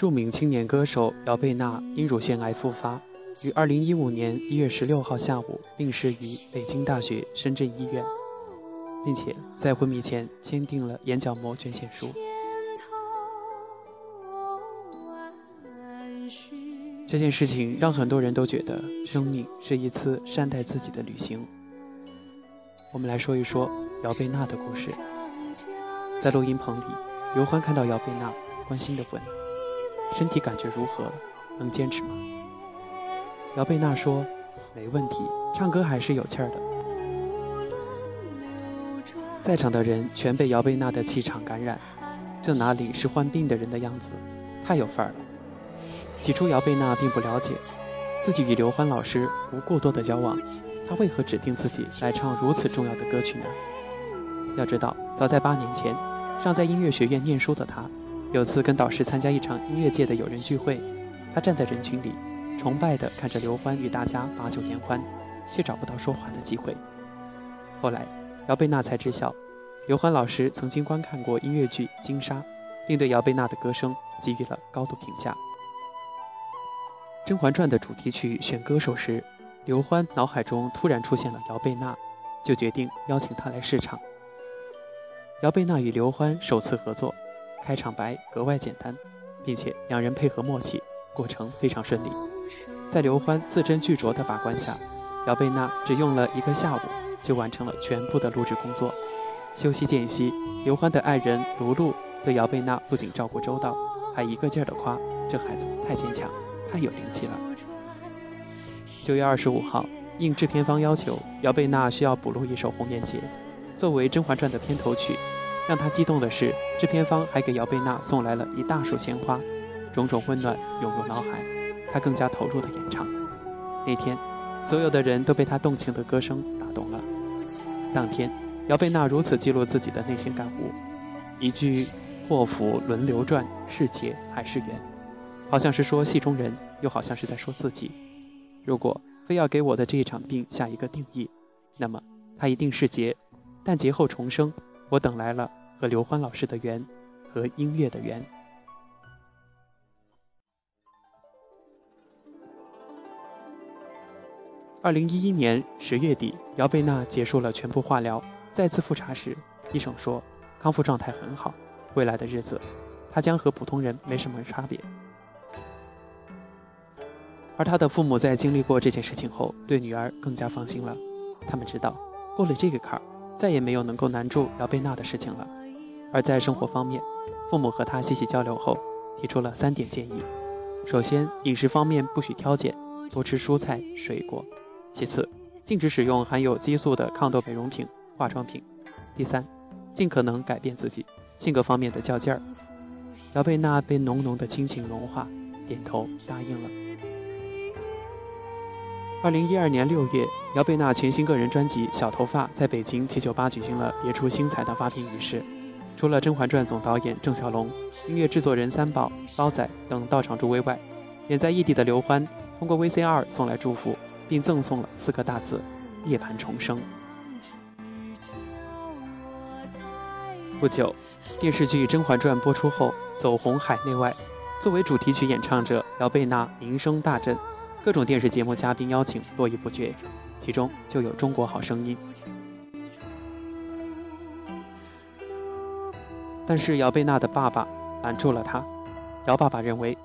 著名青年歌手姚贝娜因乳腺癌复发，于二零一五年一月十六号下午病逝于北京大学深圳医院，并且在昏迷前签订了眼角膜捐献书。这件事情让很多人都觉得生命是一次善待自己的旅行。我们来说一说姚贝娜的故事。在录音棚里，刘欢看到姚贝娜，关心地问：“身体感觉如何？能坚持吗？”姚贝娜说：“没问题，唱歌还是有气儿的。”在场的人全被姚贝娜的气场感染，这哪里是患病的人的样子，太有范儿了。起初，姚贝娜并不了解自己与刘欢老师无过多的交往，他为何指定自己来唱如此重要的歌曲呢？要知道，早在八年前，尚在音乐学院念书的他，有次跟导师参加一场音乐界的友人聚会，他站在人群里，崇拜地看着刘欢与大家把酒言欢，却找不到说话的机会。后来，姚贝娜才知晓，刘欢老师曾经观看过音乐剧《金沙》，并对姚贝娜的歌声给予了高度评价。《甄嬛传》的主题曲选歌手时，刘欢脑海中突然出现了姚贝娜，就决定邀请她来试唱。姚贝娜与刘欢首次合作，开场白格外简单，并且两人配合默契，过程非常顺利。在刘欢字斟句酌的把关下，姚贝娜只用了一个下午就完成了全部的录制工作。休息间隙，刘欢的爱人卢璐对姚贝娜不仅照顾周到，还一个劲儿的夸这孩子太坚强。太有灵气了。九月二十五号，应制片方要求，姚贝娜需要补录一首《红颜劫》，作为《甄嬛传》的片头曲。让她激动的是，制片方还给姚贝娜送来了一大束鲜花，种种温暖涌入脑海，她更加投入的演唱。那天，所有的人都被她动情的歌声打动了。当天，姚贝娜如此记录自己的内心感悟：一句“祸福轮流转，是劫还是缘”。好像是说戏中人，又好像是在说自己。如果非要给我的这一场病下一个定义，那么它一定是劫，但劫后重生，我等来了和刘欢老师的缘，和音乐的缘。二零一一年十月底，姚贝娜结束了全部化疗，再次复查时，医生说康复状态很好，未来的日子，她将和普通人没什么差别。而他的父母在经历过这件事情后，对女儿更加放心了。他们知道，过了这个坎儿，再也没有能够难住姚贝娜的事情了。而在生活方面，父母和他细细交流后，提出了三点建议：首先，饮食方面不许挑拣，多吃蔬菜水果；其次，禁止使用含有激素的抗痘美容品、化妆品；第三，尽可能改变自己性格方面的较劲儿。姚贝娜被浓浓的亲情融化，点头答应了。二零一二年六月，姚贝娜全新个人专辑《小头发》在北京七九八举行了别出心裁的发片仪式。除了《甄嬛传》总导演郑晓龙、音乐制作人三宝、包仔等到场助威外，远在异地的刘欢通过 VCR 送来祝福，并赠送了四个大字：“涅槃重生”。不久，电视剧《甄嬛传》播出后走红海内外，作为主题曲演唱者，姚贝娜名声大振。各种电视节目嘉宾邀请络绎不绝，其中就有《中国好声音》。但是姚贝娜的爸爸拦住了她。姚爸爸认为，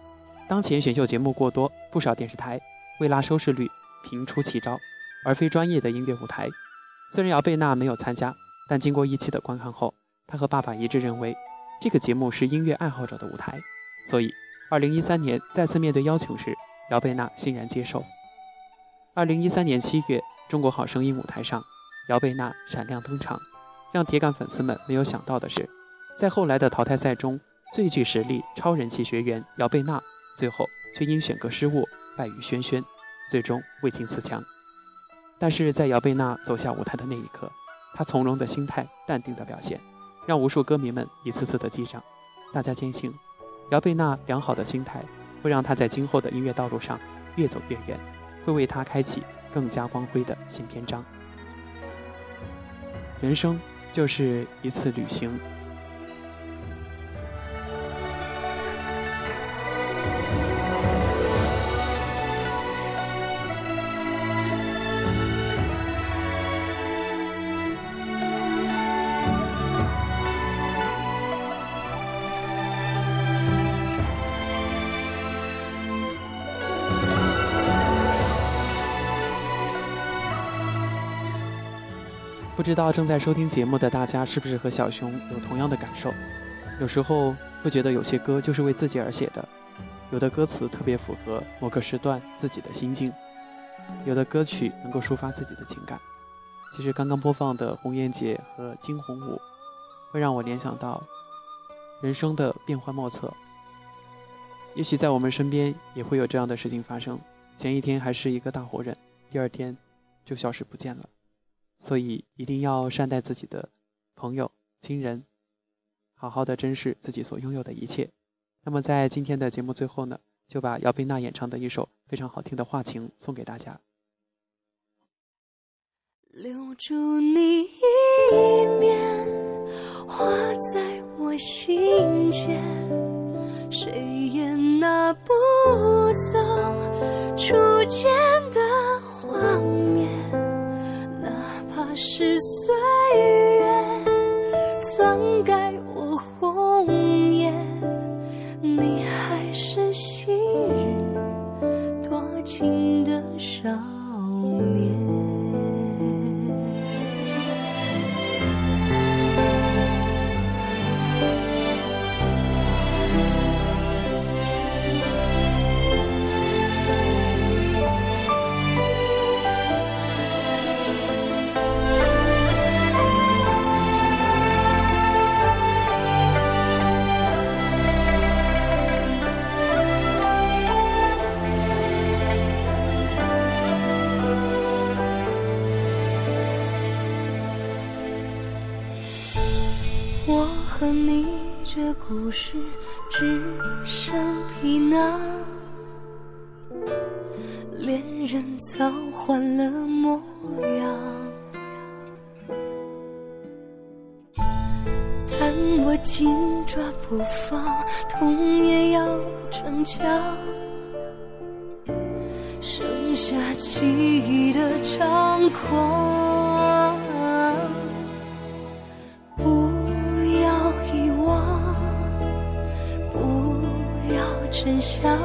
当前选秀节目过多，不少电视台为拉收视率频出奇招，而非专业的音乐舞台。虽然姚贝娜没有参加，但经过一期的观看后，他和爸爸一致认为，这个节目是音乐爱好者的舞台。所以，二零一三年再次面对邀请时。姚贝娜欣然接受。二零一三年七月，《中国好声音》舞台上，姚贝娜闪亮登场。让铁杆粉丝们没有想到的是，在后来的淘汰赛中，最具实力、超人气学员姚贝娜，最后却因选歌失误败于轩轩，最终未进四强。但是在姚贝娜走下舞台的那一刻，她从容的心态、淡定的表现，让无数歌迷们一次次的击掌。大家坚信，姚贝娜良好的心态。会让她在今后的音乐道路上越走越远，会为她开启更加光辉的新篇章。人生就是一次旅行。不知道正在收听节目的大家是不是和小熊有同样的感受？有时候会觉得有些歌就是为自己而写的，有的歌词特别符合某个时段自己的心境，有的歌曲能够抒发自己的情感。其实刚刚播放的《红颜劫》和《惊鸿舞》，会让我联想到人生的变幻莫测。也许在我们身边也会有这样的事情发生：前一天还是一个大活人，第二天就消失不见了。所以一定要善待自己的朋友、亲人，好好的珍视自己所拥有的一切。那么在今天的节目最后呢，就把姚贝娜演唱的一首非常好听的《画情》送给大家。留住你一面，画在我心间，谁也拿不走初见的画面。是岁月和你这故事只剩皮囊，恋人早换了模样。但我紧抓不放，痛也要逞强，剩下记忆的猖狂。真相，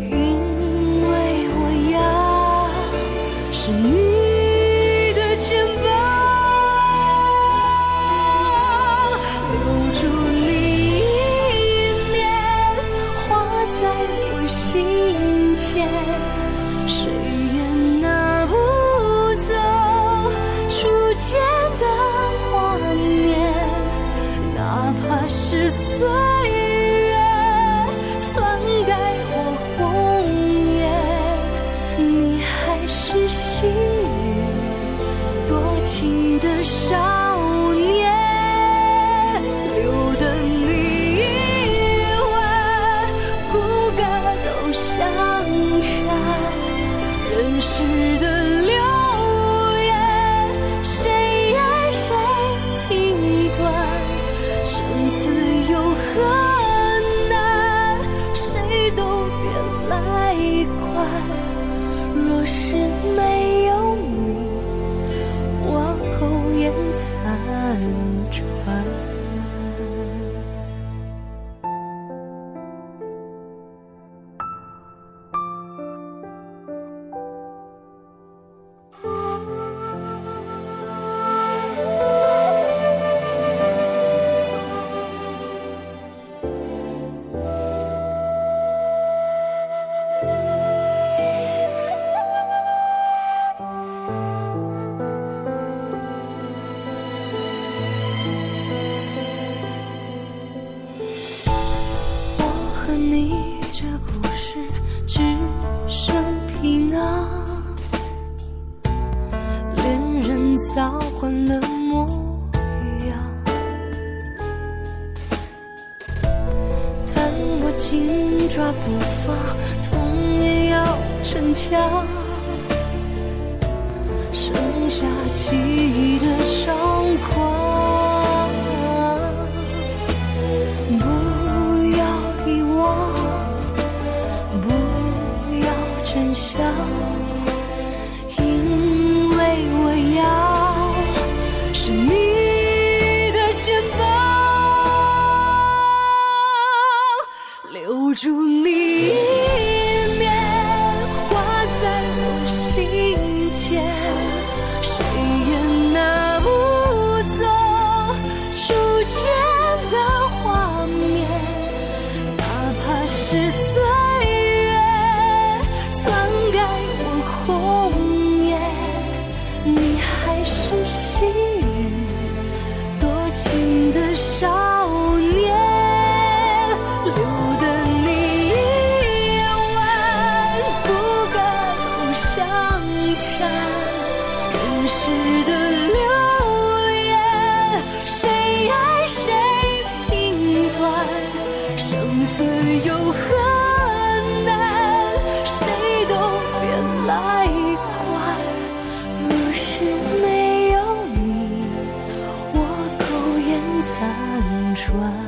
因为我要是你。紧抓不放痛也要逞强。剩下记忆的猖狂不要遗忘不要真相。却。转，